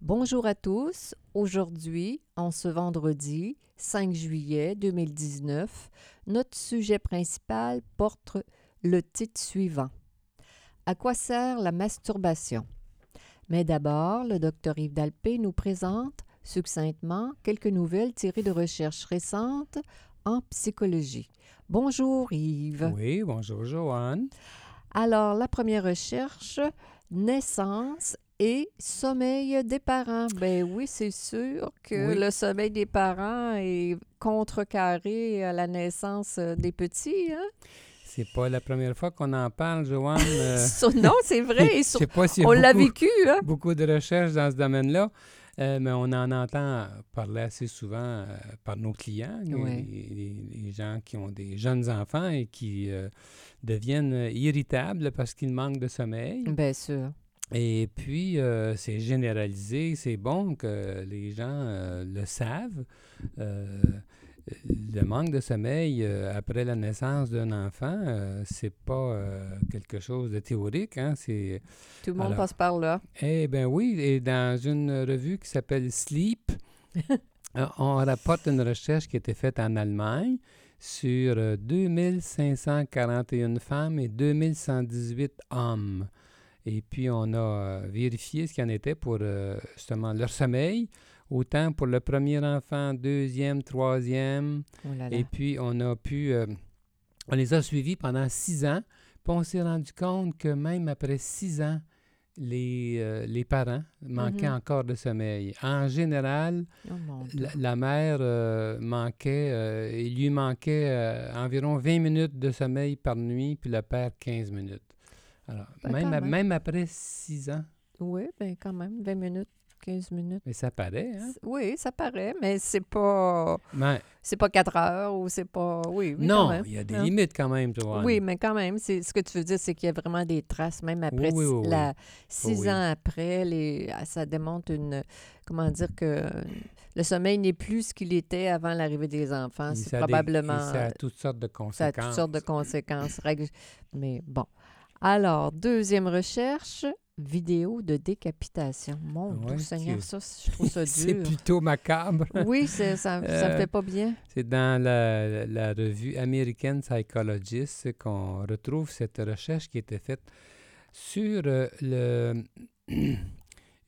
Bonjour à tous. Aujourd'hui, en ce vendredi 5 juillet 2019, notre sujet principal porte le titre suivant. À quoi sert la masturbation? Mais d'abord, le docteur Yves Dalpé nous présente succinctement quelques nouvelles tirées de recherches récentes en psychologie. Bonjour Yves. Oui, bonjour Joanne. Alors, la première recherche, naissance et sommeil des parents. Ben oui, c'est sûr que Oui. le sommeil des parents est contrecarré à la naissance des petits. Hein? C'est pas la première fois qu'on en parle, Joanne. euh, non, c'est vrai. je sais pas a on l'a vécu. Hein? beaucoup de recherches dans ce domaine-là, euh, mais on en entend parler assez souvent euh, par nos clients, les- Oui. les, les gens qui ont des jeunes enfants et qui euh, deviennent euh, irritables parce qu'ils manquent de sommeil. Bien sûr. Et puis, euh, c'est généralisé, c'est bon que les gens euh, le savent. Euh, le manque de sommeil après la naissance d'un enfant, c'est pas quelque chose de théorique, hein, c'est Tout le monde Alors, passe par là. eh bien oui, et dans une revue qui s'appelle Sleep, on rapporte une recherche qui a été faite en Allemagne sur euh, 2541 femmes et 2118 hommes. Et puis on a euh, vérifié ce qu'il en était pour euh, justement leur sommeil, autant pour le premier enfant, deuxième, troisième, Oh là là. et puis, on a pu. euh, on les a suivis pendant six ans. Puis, on s'est rendu compte que même après six ans, les, euh, les parents manquaient Mhm. encore de sommeil. En général, Oh la, la mère euh, manquait, il lui manquait environ 20 minutes de sommeil par nuit, puis le père 15 minutes. Alors, Ben, même, quand a- même. même après six ans, Oui, bien quand même, 20 minutes, 15 minutes. mais ça paraît, hein? Oui, ça paraît, mais c'est pas Mais c'est pas 4 heures ou c'est pas. Oui, oui, non, il y a des Non. limites quand même, Joanne. Oui, mais quand même, c'est ce que tu veux dire, c'est qu'il y a vraiment des traces, même après Oui, la, six oui. ans après, les, ah, ça démontre une comment dire que le sommeil n'est plus ce qu'il était avant l'arrivée des enfants. C'est des- probablement ça a toutes sortes de conséquences. ça a toutes sortes de conséquences. Mais bon. Alors, deuxième recherche, vidéo de décapitation. Mon Ouais, doux Seigneur, c'est- ça, je trouve ça C'est dur. plutôt macabre. Oui, c'est- ça ne me Euh, fait pas bien. C'est dans la, la revue American Psychologist qu'on retrouve cette recherche qui était faite sur euh, le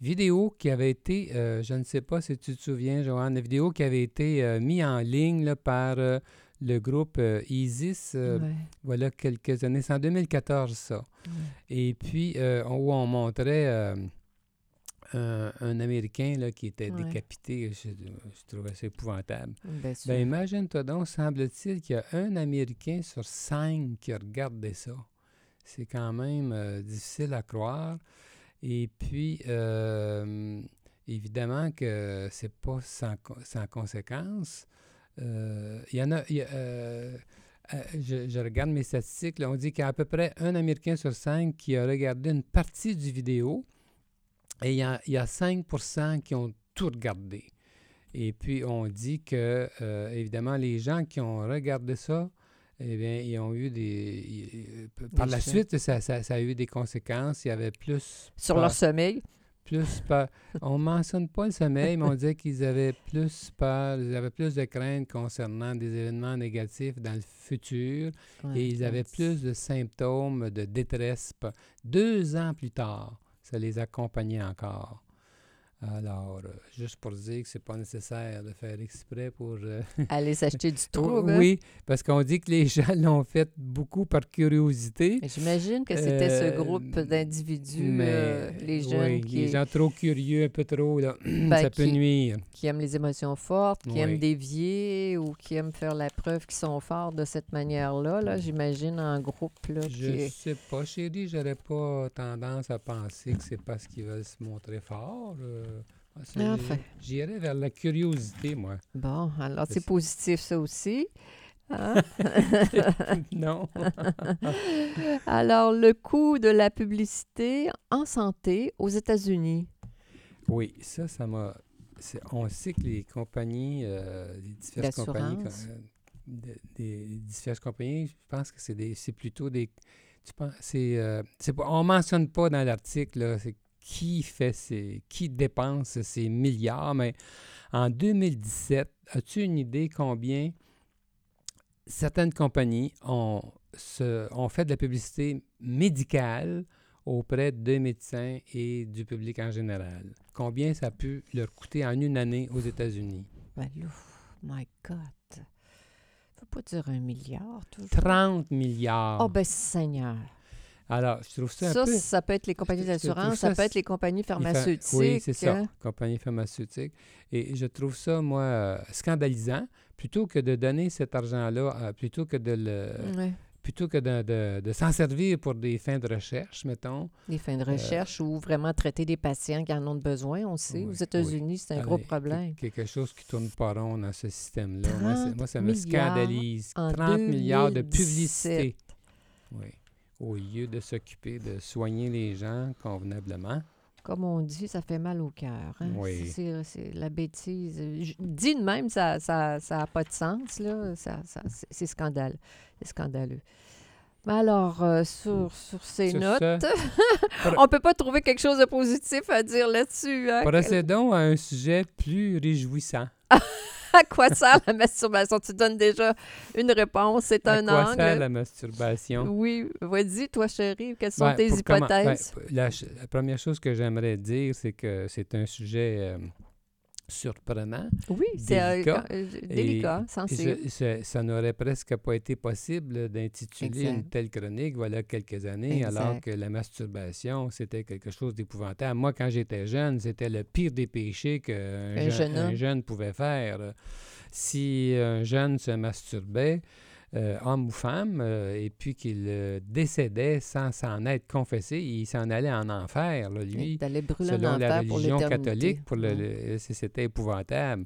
vidéo qui avait été, euh, je ne sais pas si tu te souviens, Joanne, la vidéo qui avait été euh, mise en ligne là, par le groupe euh, ISIS, euh, Ouais, voilà quelques années, c'est en 2014 ça. ouais. Et puis, euh, on- où on montrait un, un Américain là, qui était Ouais. décapité. Je, je trouvais ça épouvantable. Bien. Ben, imagine-toi donc, semble-t-il qu'il y a un Américain sur cinq qui a regardé ça. C'est quand même difficile à croire. Et puis, évidemment que c'est pas sans, sans conséquence. Euh, Il y en a... il y a, euh, euh, je, je regarde mes statistiques. là, on dit qu'il y a à peu près un Américain sur cinq qui a regardé une partie du vidéo. Et il y a, il y a 5% qui ont tout regardé. Et puis, on dit que, euh, évidemment, les gens qui ont regardé ça, eh bien, ils ont eu des... ils- par Des la suite, ça, ça- ça a eu des conséquences. Il y avait plus... Sur leur sommeil. Plus peur. On mentionne pas le sommeil, mais on disait qu'ils avaient plus peur, ils avaient plus de craintes concernant des événements négatifs dans le futur Ouais, et ils avaient plus de symptômes de détresse. Deux ans plus tard, ça les accompagnait encore. Alors, euh, juste pour dire que c'est pas nécessaire de faire exprès pour... euh, Aller s'acheter du trouble. hein? oui, parce qu'on dit que les gens l'ont fait beaucoup par curiosité. J'imagine que c'était ce Euh, groupe d'individus, mais, les jeunes oui, qui, les gens trop curieux, un peu trop, là, Ben, ça peut qui- nuire. qui aiment les émotions fortes, qui Oui. aiment dévier ou qui aiment faire la preuve qu'ils sont forts de cette manière-là. Là, J'imagine en groupe. Là, qui Je est- sais pas, chérie, j'aurais pas tendance à penser que c'est parce qu'ils veulent se montrer forts. Euh, c'est- Enfin. J'irais vers la curiosité, moi. Bon, alors C'est positif ça aussi. Hein? non. Alors, le coût de la publicité en santé aux États-Unis. Oui, ça, ça m'a. On sait que les compagnies, euh, les diverses compagnies, euh, de- des diverses compagnies, je pense que c'est plutôt des. Tu penses, c'est, euh, on mentionne pas dans l'article, là, c'est qui fait ces, qui dépense ces milliards, mais en 2017, as-tu une idée combien certaines compagnies ont, se- ont fait de la publicité médicale auprès de médecins et du public en général? Combien ça a pu leur coûter en une année aux États-Unis? Ben my God. Faut pas dire un milliard, toujours. 30 milliards. Oh, ben Seigneur. Alors, je trouve ça, Ça, un peu... ça peut être les compagnies d'assurance, ça ça peut être les compagnies pharmaceutiques. Oui, c'est ça, hein. compagnie pharmaceutique. Et je trouve ça, moi, euh, scandalisant. Plutôt que de donner cet argent-là, euh, plutôt que de le... Plutôt que de, de- de s'en servir pour des fins de recherche, mettons. Des fins de Euh, recherche ou vraiment traiter des patients qui en ont besoin, on sait. Oui, Aux États-Unis, c'est un gros problème. Quelque chose qui tourne pas rond dans ce système-là. Moi, c'est- 30 moi, ça me scandalise. en 30 milliards de 2017. publicité. Oui. Au lieu de s'occuper de soigner les gens convenablement. Comme on dit, ça fait mal au cœur. hein. Oui. C'est la bêtise. Je- Dit de même, ça n'a ça, ça a pas de sens. là. Ça, ça- c'est- c'est scandaleux. Mais alors, euh, sur, sur ces Sur notes, on peut pas trouver quelque chose de positif à dire là-dessus. hein. procédons à un sujet plus réjouissant. À quoi sert la masturbation? Tu donnes déjà une réponse. C'est à un quoi angle. sert la masturbation? Oui, vas-y, toi, chérie, quelles sont Ben, tes comment- ben, hypothèses? p- la, ch- la première chose que j'aimerais dire, c'est que c'est un sujet euh, surprenant. oui, c'est euh, délicat. euh, délicat, Et sensible. je- je- ça n'aurait presque pas été possible d'intituler une telle chronique voilà quelques années, alors que la masturbation, c'était quelque chose d'épouvantable. Moi, quand j'étais jeune, c'était le pire des péchés qu'un Un jeune, jeune pouvait faire. Si un jeune se masturbait, euh, homme ou femme, euh, et puis qu'il euh, décédait sans s'en être confessé, il s'en allait en enfer, là, lui brûler en selon la pour religion catholique, pour le, c'était épouvantable.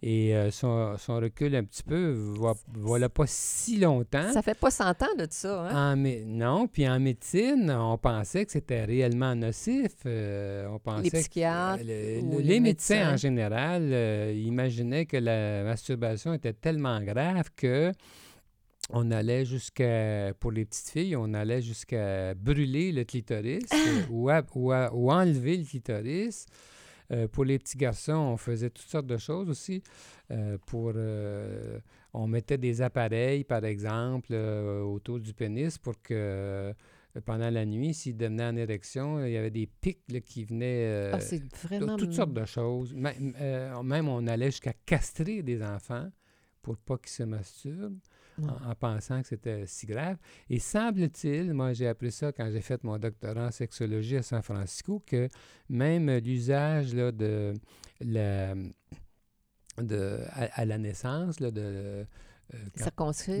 Et euh, si, on, si on recule un petit peu, vo- voilà pas si longtemps. Ça fait pas 100 ans de ça, hein? En non, puis en médecine, on pensait que c'était réellement nocif. on pensait Les que, psychiatres le- le- les les médecins, médecins. en général imaginaient que la masturbation était tellement grave que on allait jusqu'à, pour les petites filles, on allait jusqu'à brûler le clitoris euh, ou, à- ou à- ou enlever le clitoris. Euh, pour les petits garçons, on faisait toutes sortes de choses aussi. Euh, pour, euh, on mettait des appareils, par exemple, autour du pénis pour que pendant la nuit, s'il devenait en érection, il y avait des pics là, qui venaient. Ah, c'est vraiment... toutes sortes de choses. Même, même on allait jusqu'à castrer des enfants pour pas qu'ils se masturbent En, en pensant que c'était si grave. Et semble-t-il, moi j'ai appris ça quand j'ai fait mon doctorat en sexologie à San Francisco, que même l'usage là, de la de, à, à la naissance, là, de euh, quand-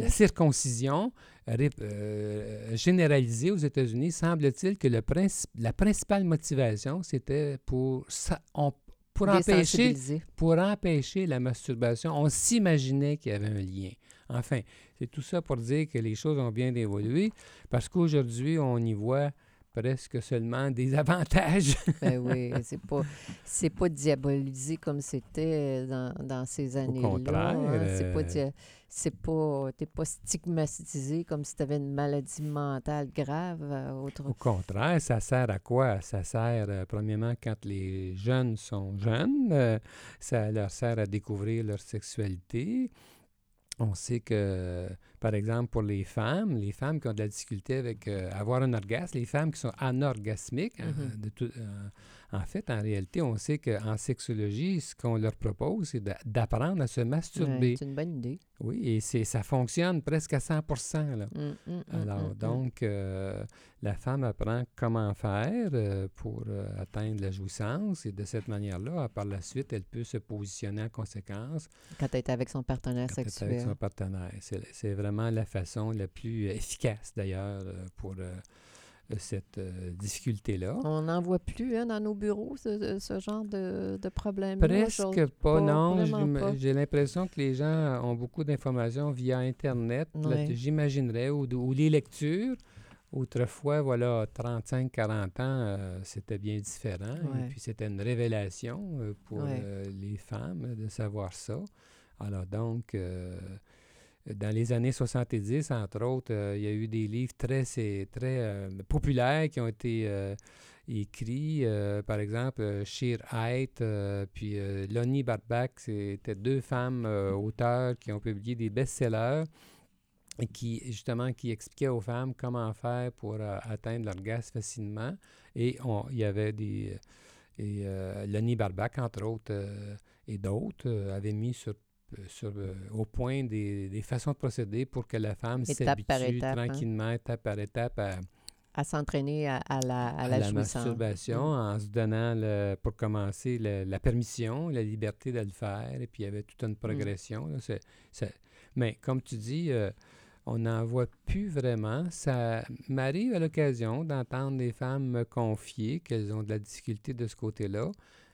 la circoncision euh, généralisée aux États-Unis, semble-t-il que le princi- la principale motivation, c'était pour, sa- on- pour, empêcher, pour empêcher la masturbation. On s'imaginait qu'il y avait un lien. Enfin, c'est tout ça pour dire que les choses ont bien évolué, parce qu'aujourd'hui, on y voit presque seulement des avantages. Ben oui, c'est pas, c'est pas diabolisé comme c'était dans, dans ces années-là. contraire, hein. C'est pas, euh, dia- c'est pas, t'es pas stigmatisé comme si tu avais une maladie mentale grave. euh, autre... Au contraire, ça sert à quoi? Ça sert, euh, premièrement, quand les jeunes sont jeunes, euh, ça leur sert à découvrir leur sexualité. On sait que, par exemple, pour les femmes, les femmes qui ont de la difficulté avec euh, avoir un orgasme, les femmes qui sont anorgasmiques, hein, Mhm. de tout- euh, en fait, en réalité, on sait qu'en sexologie, ce qu'on leur propose, c'est d'a- d'apprendre à se Ouais, masturber. c'est une bonne idée. Oui, et c'est, ça fonctionne presque à 100 là. Mm, mm, Alors, mm, donc, euh, la femme apprend comment faire euh, pour euh, atteindre la jouissance et de cette manière-là, par la suite, elle peut se positionner en conséquence Quand tu es avec son partenaire quand elle est sexuel. avec son partenaire. C'est, c'est vraiment la façon la plus efficace, d'ailleurs, euh, euh, cette difficulté-là. On n'en voit plus hein, dans nos bureaux, ce, ce genre de, de problème Presque pas, non. J'ai l'impression que les gens ont beaucoup d'informations via Internet, j'imaginerais, ou, ou, les lectures. Autrefois, voilà, 35, 40 ans, euh, c'était bien différent. Et puis, c'était une révélation euh, pour euh, les femmes de savoir ça. Alors, donc, dans les années 70, entre autres, il y a eu des livres très, très populaires qui ont été écrits. par exemple, Sheer Height, puis Lonnie Barbach, c'était deux femmes auteurs qui ont publié des best-sellers qui justement qui expliquait aux femmes comment faire pour euh, atteindre l'orgasme facilement. Et il y avait des et euh, Lenny Barbac, entre autres, euh, et d'autres, avaient mis sur, sur au point des, des, façons de procéder pour que la femme s'habitue hein. tranquillement, étape par étape, à, à s'entraîner à, la, à, la, masturbation mm. en se donnant, le, pour commencer, la permission, la liberté de le faire. Et puis, il y avait toute une mm. progression. mais comme tu dis, on n'en voit plus vraiment. Ça m'arrive à l'occasion d'entendre des femmes me confier qu'elles ont de la difficulté de ce côté-là,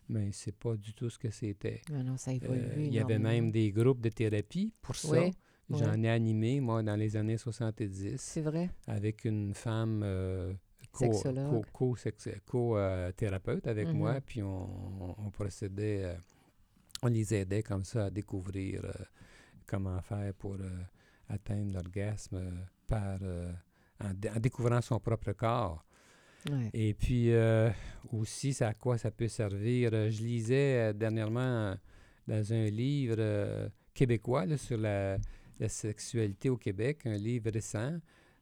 mais c'est pas du tout ce que c'était. Ah non, ça euh, Il y avait même des groupes de thérapie pour ça. J'en ai animé, moi, dans les années 70. C'est vrai? Avec une femme euh, co-thérapeute avec mm-hmm. moi, puis on, procédait, euh, on les aidait comme ça à découvrir comment faire pour atteindre l'orgasme euh, par euh, en, découvrant son propre corps. Et puis euh, aussi, ça, à quoi ça peut servir? Je lisais dernièrement dans un livre québécois sur la, la, sexualité au Québec, un livre récent,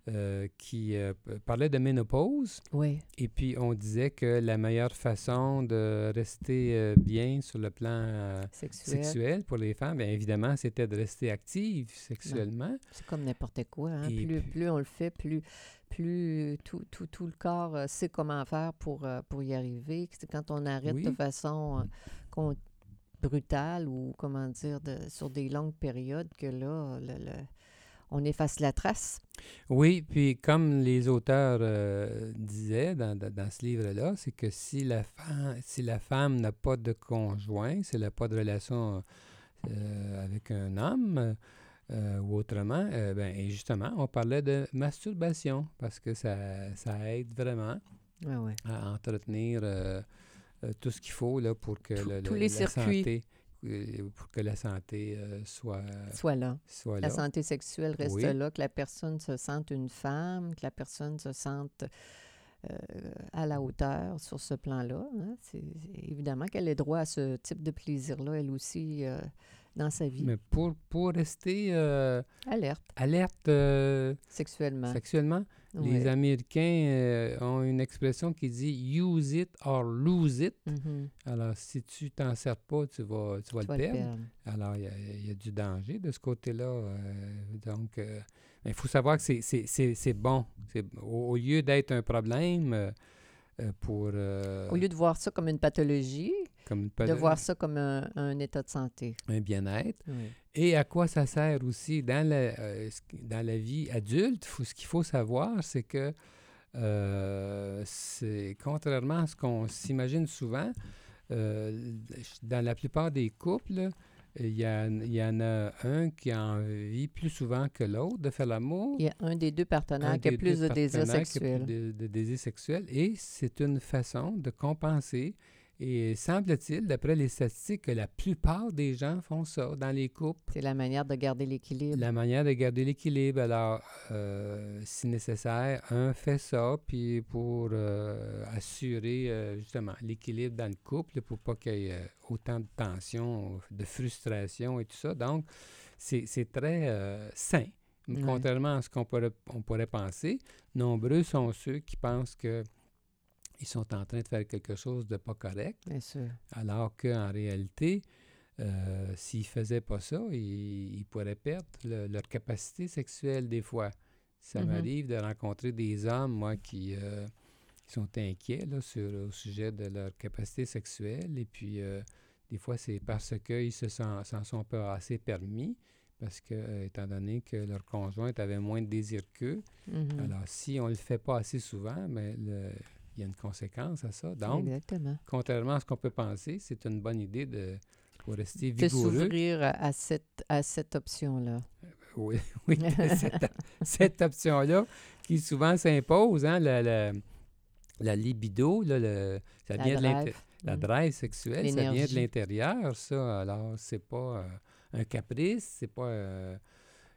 euh, qui euh, parlait de ménopause. Oui. Et puis, on disait que la meilleure façon de rester euh, bien sur le plan sexuel. pour les femmes, bien évidemment, c'était de rester active sexuellement. C'est comme n'importe quoi. Hein. Plus, plus on le fait, plus, plus tout, tout, tout le corps sait comment faire pour, pour y arriver. Quand on arrête de façon brutale ou, comment dire, de, sur des longues périodes, que là, le on efface la trace. Oui, puis comme les auteurs euh, disaient dans, ce livre-là, c'est que si la, femme, si la femme n'a pas de conjoint, si elle n'a pas de relation euh, avec un homme euh, ou autrement, ben, et justement, on parlait de masturbation parce que ça, aide vraiment à entretenir tout ce qu'il faut là, pour que le, tous les circuits. Euh, pour que la santé euh, soit, soit là. la santé sexuelle reste là, que la personne se sente une femme, que la personne se sente euh, à la hauteur sur ce plan-là. Hein. C'est évidemment qu'elle ait droit à ce type de plaisir-là, elle aussi, dans sa vie. Mais pour, pour rester alerte, alerte sexuellement, sexuellement les Américains euh, ont une expression qui dit use it or lose it. Mm-hmm. Alors, si tu t'en sers pas, tu vas, tu vas, le, perdre. Alors, il y, a du danger de ce côté-là. Euh, donc, euh, il faut savoir que c'est bon. Au, au, lieu d'être un problème, pour... Au lieu de voir ça comme une pathologie, de voir ça comme un, état de santé. Un bien-être. Et à quoi ça sert aussi dans la, euh, dans la vie adulte? ce qu'il faut savoir, c'est que euh, c'est contrairement à ce qu'on s'imagine souvent, euh, dans la plupart des couples, il y, il y, en a un qui a envie plus souvent que l'autre de faire l'amour. Il y a un des deux partenaires qui a plus de désirs sexuels. De, de désirs sexuels. Et c'est une façon de compenser et semble-t-il, d'après les statistiques, que la plupart des gens font ça dans les couples. C'est la manière de garder l'équilibre. La manière de garder l'équilibre. Alors, euh, si nécessaire, un fait ça, puis pour euh, assurer euh, justement l'équilibre dans le couple, pour pas qu'il y ait autant de tension, de frustration et tout ça. Donc, c'est très sain. Contrairement à ce qu'on pourrait, on pourrait penser, nombreux sont ceux qui pensent que ils sont en train de faire quelque chose de pas correct. Bien sûr. Alors qu'en réalité, euh, s'ils ne faisaient pas ça, ils, pourraient perdre leur capacité sexuelle des fois. Ça mm-hmm. m'arrive de rencontrer des hommes, moi, qui, euh, sont inquiets là, sur, au sujet de leur capacité sexuelle. Et puis, euh, des fois, c'est parce qu'ils s'en sont pas assez permis, parce que, étant donné que leur conjointe avait moins de désir qu'eux, Mhm. alors si on ne le fait pas assez souvent, mais le- il y a une conséquence à ça. Donc, Exactement. contrairement à ce qu'on peut penser, c'est une bonne idée de pour rester De vigoureux. s'ouvrir à- cette, à cette option-là. Oui, oui, cette, cette option-là qui souvent s'impose, hein, la, la, la libido, là, le- ça La vient de drive. la Mm. drive sexuelle, ça vient de l'intérieur, ça. Alors, c'est pas euh, un caprice, c'est pas, euh,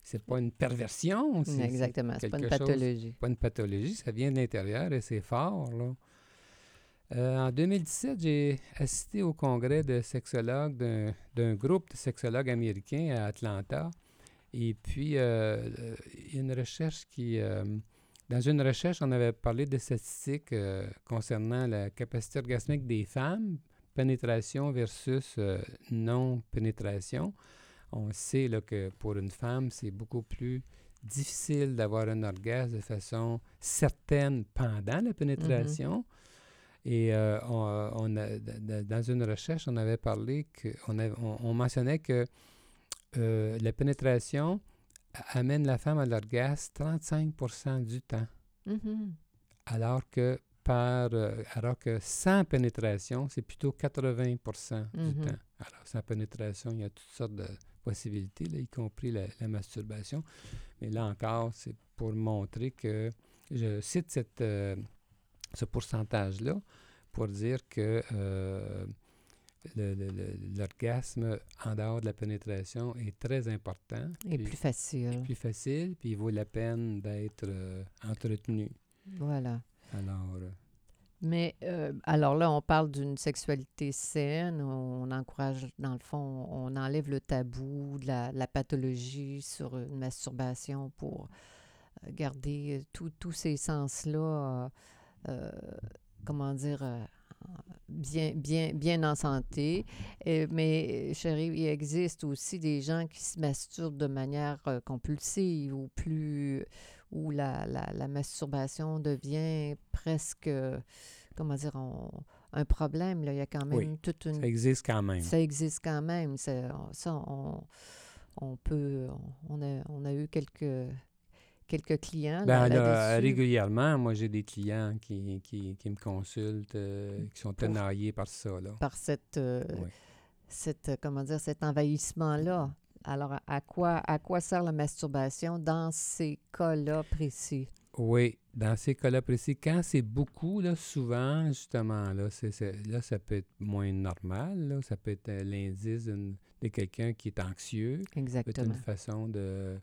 c'est pas une perversion, Exactement. C'est pas une quelque chose- pathologie. pas une pathologie, ça vient de l'intérieur et c'est fort, là. Euh, en 2017, j'ai assisté au congrès de sexologues d'un- groupe de sexologues américains à Atlanta. Et puis, euh, euh, il y a une recherche qui... euh, dans une recherche, on avait parlé de statistiques concernant la capacité orgasmique des femmes, pénétration versus non-pénétration. On sait là, que pour une femme, c'est beaucoup plus difficile d'avoir un orgasme de façon certaine pendant la pénétration. Et euh, on, on a- d- d- dans une recherche, on avait parlé que on, avait- on- on mentionnait que euh, la pénétration amène la femme à l'orgasme 35% du temps, Mhm. alors que par euh, alors que sans pénétration, c'est plutôt 80% du Mhm. temps. Alors sans pénétration, il y a toutes sortes de possibilités, là, y compris la, la masturbation. Mais là encore, c'est pour montrer que je cite cette, euh, ce pourcentage-là pour dire que euh, l'orgasme en dehors de la pénétration est très important. Et plus facile. plus facile, puis il vaut la peine d'être euh, entretenu. Voilà. Alors, euh, Mais euh, alors là, on parle d'une sexualité saine. On encourage, dans le fond, on enlève le tabou de la, la pathologie sur une masturbation pour euh, garder tout- tous ces sens-là, euh, euh, comment dire, euh, bien, bien, bien en santé. Mais, chérie, il existe aussi des gens qui se masturbent de manière euh, compulsive ou plus où la, la, la masturbation devient presque, comment dire, on- un problème. Là. Il y a quand même Oui, toute une... ça existe quand même. Ça existe quand même. Ça, ça, on, on peut... On a, on a eu quelques, quelques clients là, Ben, là, régulièrement, moi, j'ai des clients qui, qui, qui me consultent, euh, qui sont tenaillés par ça. Là. par cette, euh, Oui. cette, comment dire, cet envahissement-là. Alors, à- quoi, à quoi sert la masturbation dans ces cas-là précis? Oui, dans ces cas-là précis, quand c'est beaucoup, là, souvent, justement, là, là, ça peut être moins normal. Là, ça peut être euh, l'indice de quelqu'un qui est anxieux. peut être Exactement. une façon de,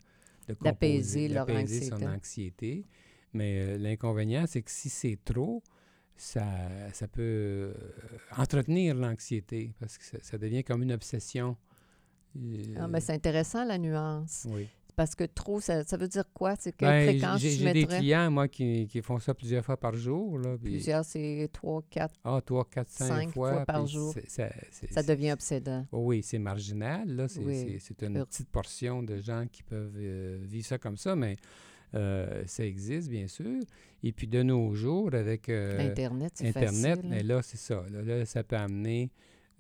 D'apaiser leur son anxiété. anxiété. Mais euh, l'inconvénient, c'est que si c'est trop, ça, ça peut euh, entretenir l'anxiété parce que ça, ça devient comme une obsession. Euh, Ah, mais c'est intéressant, la nuance. oui. Parce que trop, ça, ça veut dire quoi? C'est quelle Ben, fréquence j'ai, tu j'ai des clients, moi, qui, qui font ça plusieurs fois par jour. Là, puis, Plusieurs, c'est trois, quatre. ah, trois, quatre, cinq, cinq fois, fois par jour. ça, Ça devient obsédant. Oh oui, c'est marginal. Là, c'est, Oui. une petite portion de gens qui peuvent euh, vivre ça comme ça, mais euh, ça existe, bien sûr. Et puis de nos jours, avec euh, Internet, c'est Internet, facile. mais hein. là, c'est ça. Là, là, ça peut amener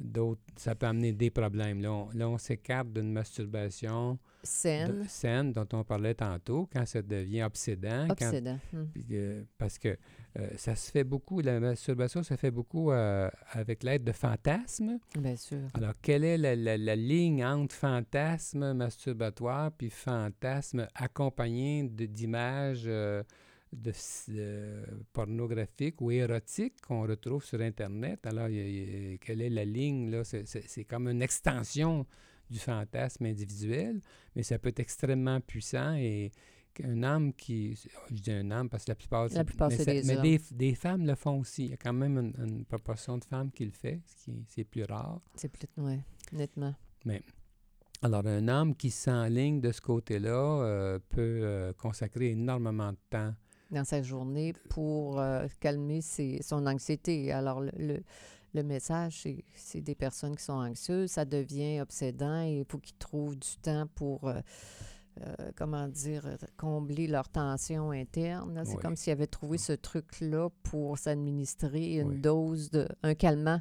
d'autres, ça peut amener des problèmes. Là, on, là, on s'écarte d'une masturbation de- Saine, saine dont on parlait tantôt, quand ça devient obsédant. quand- obsédant. hum. puis, euh, parce que euh, ça se fait beaucoup, la masturbation se fait beaucoup euh, avec l'aide de fantasmes. Bien sûr. Alors, quelle est la, la- la ligne entre fantasme masturbatoire puis fantasme accompagné de- d'images euh, de, euh, pornographiques ou érotiques qu'on retrouve sur Internet? Alors, y a- il y a- quelle est la ligne? là? C'est- comme une extension du fantasme individuel, mais ça peut être extrêmement puissant et un homme qui... Je dis un homme parce que la plupart... La plupart, mais c'est ça- des Mais des, des femmes le font aussi. Il y a quand même une, une proportion de femmes qui le fait, ce qui c'est plus rare. C'est plus... Oui, nettement. Alors, un homme qui s'enligne de ce côté-là euh, peut euh, consacrer énormément de temps. Dans sa journée pour euh, calmer ses- son anxiété. Alors, le, le, le message, c'est- des personnes qui sont anxieuses, ça devient obsédant et il faut qu'ils trouvent du temps pour... euh, euh, comment dire, combler leur tension interne. C'est Oui. comme s'ils avaient trouvé ce truc-là pour s'administrer une Oui. dose de, un calmant.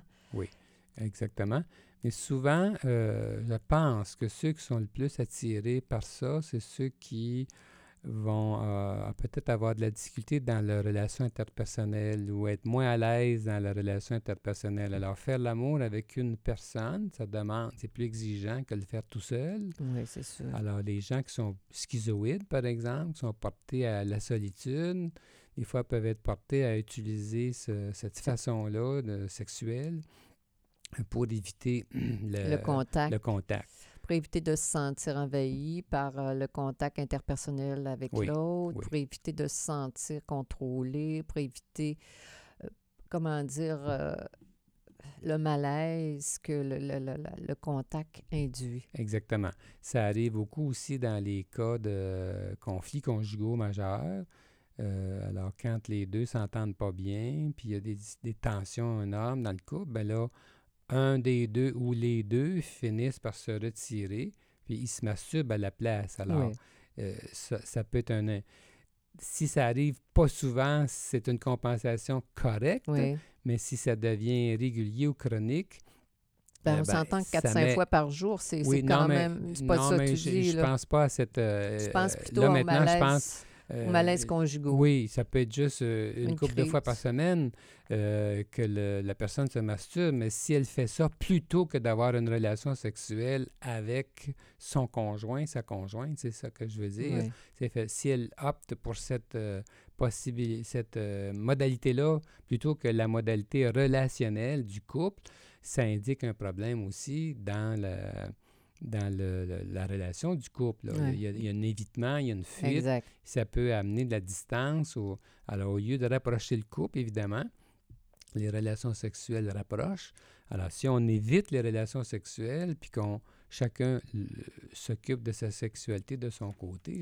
Exactement. Mais souvent, euh, je pense que ceux qui sont le plus attirés par ça, c'est ceux qui vont euh, peut-être avoir de la difficulté dans leur relation interpersonnelle ou être moins à l'aise dans la relation interpersonnelle. Alors, faire l'amour avec une personne, ça demande, c'est plus exigeant que le faire tout seul. Oui, c'est sûr. Alors, les gens qui sont schizoïdes, par exemple, qui sont portés à la solitude, des fois peuvent être portés à utiliser cette façon-là sexuelle pour éviter le, contact. le contact pour éviter de se sentir envahi par euh, le contact interpersonnel avec l'autre, pour éviter de se sentir contrôlé, pour éviter, euh, comment dire, euh, le malaise que le, le, le, contact induit. Exactement. Ça arrive beaucoup aussi dans les cas de conflits conjugaux majeurs. alors, quand les deux s'entendent pas bien, puis il y a des, des tensions énormes dans le couple, ben là, un des deux ou les deux finissent par se retirer, puis ils se masturbent à la place. Alors, euh, ça, peut être un... Si ça arrive pas souvent, c'est une compensation correcte, mais si ça devient régulier ou chronique, ben, on ben, s'entend que 4-5 fois par jour, c'est quand même. C'est pas ça que tu je, dis. Je pense pas à cette. Euh, je pense plutôt là, maintenant, je pense euh, malaise conjugaux. Oui, ça peut être juste euh, une, couple de fois par semaine euh, que la personne se masturbe, mais si elle fait ça plutôt que d'avoir une relation sexuelle avec son conjoint, sa conjointe, c'est ça que je veux dire. Fait, si elle opte pour cette possibilité, cette modalité-là, plutôt que la modalité relationnelle du couple, ça indique un problème aussi dans la dans la relation du couple. Il, y a, un évitement, il y a une fuite. Ça peut amener de la distance. alors, au lieu de rapprocher le couple, évidemment, les relations sexuelles rapprochent. Alors, si on évite les relations sexuelles, puis qu'on chacun s'occupe de sa sexualité de son côté,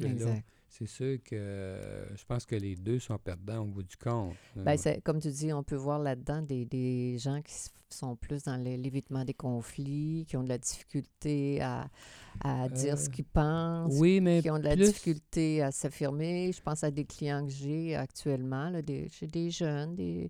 c'est sûr que je pense que les deux sont perdants au bout du compte. Bien, comme tu dis, on peut voir là-dedans des, des, gens qui sont plus dans l'évitement des conflits, qui ont de la difficulté à, à dire ce euh, qu'ils pensent, oui, mais qui ont de la difficulté à s'affirmer. Je pense à des clients que j'ai actuellement, j'ai des jeunes, des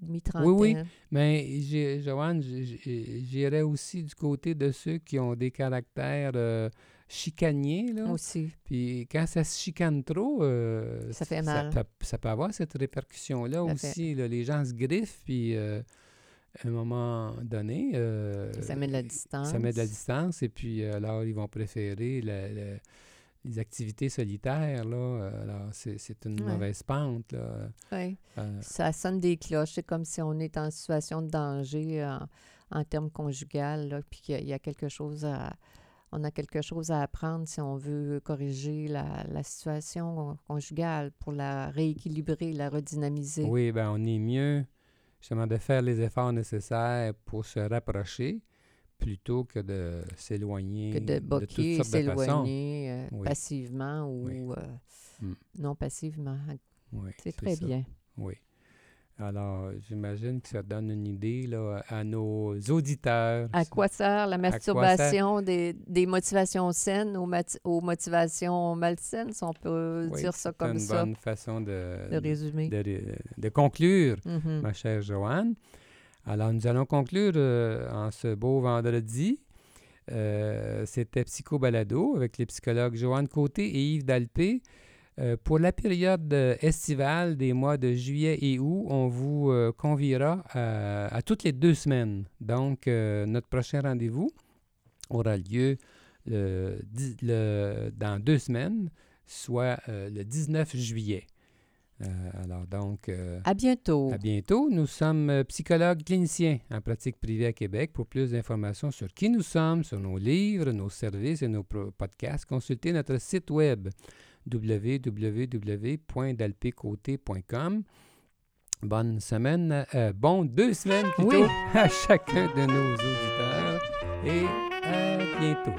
mi-trentaine. Oui, oui, mais Joanne, j'irais aussi du côté de ceux qui ont des caractères... Euh, chicanier. Là. Aussi. Puis quand ça se chicane trop, euh, ça fait mal. Ça, peut avoir cette répercussion-là aussi. les gens se griffent, puis euh, à un moment donné. Euh, ça met de la distance. Ça met de la distance, et puis alors ils vont préférer les activités solitaires. Là. alors c'est une mauvaise pente. Là. Oui. ça sonne des cloches. C'est comme si on est en situation de danger en, termes conjugal, puis qu'il y, a quelque chose à on a quelque chose à apprendre si on veut corriger la, situation conjugale pour la rééquilibrer, la redynamiser. Oui, ben on est mieux justement de faire les efforts nécessaires pour se rapprocher plutôt que de s'éloigner. Que de boquer, s'éloigner euh, passivement ou euh, mm. non passivement. Oui, c'est très bien. Oui. Alors, j'imagine que ça donne une idée là, à nos auditeurs. À quoi sert la masturbation Des, des, motivations saines aux, aux, motivations malsaines, si on peut dire ça comme ça? C'est une bonne façon de, de résumer. De, conclure, mm-hmm. ma chère Joanne. Alors, nous allons conclure euh, en ce beau vendredi. Euh, C'était Psycho Balado avec les psychologues Joanne Côté et Yves Dalpé. Euh, pour la période estivale des mois de juillet et août, on vous conviera à, toutes les deux semaines. Donc, notre prochain rendez-vous aura lieu dans deux semaines, soit le 19 juillet. Alors donc... à bientôt. À bientôt. Nous sommes psychologues cliniciens en pratique privée à Québec. Pour plus d'informations sur qui nous sommes, sur nos livres, nos services et nos podcasts, consultez notre site web www.dalpécoté.com. Bonne semaine, euh, bon deux semaines plutôt à chacun de nos auditeurs et à bientôt.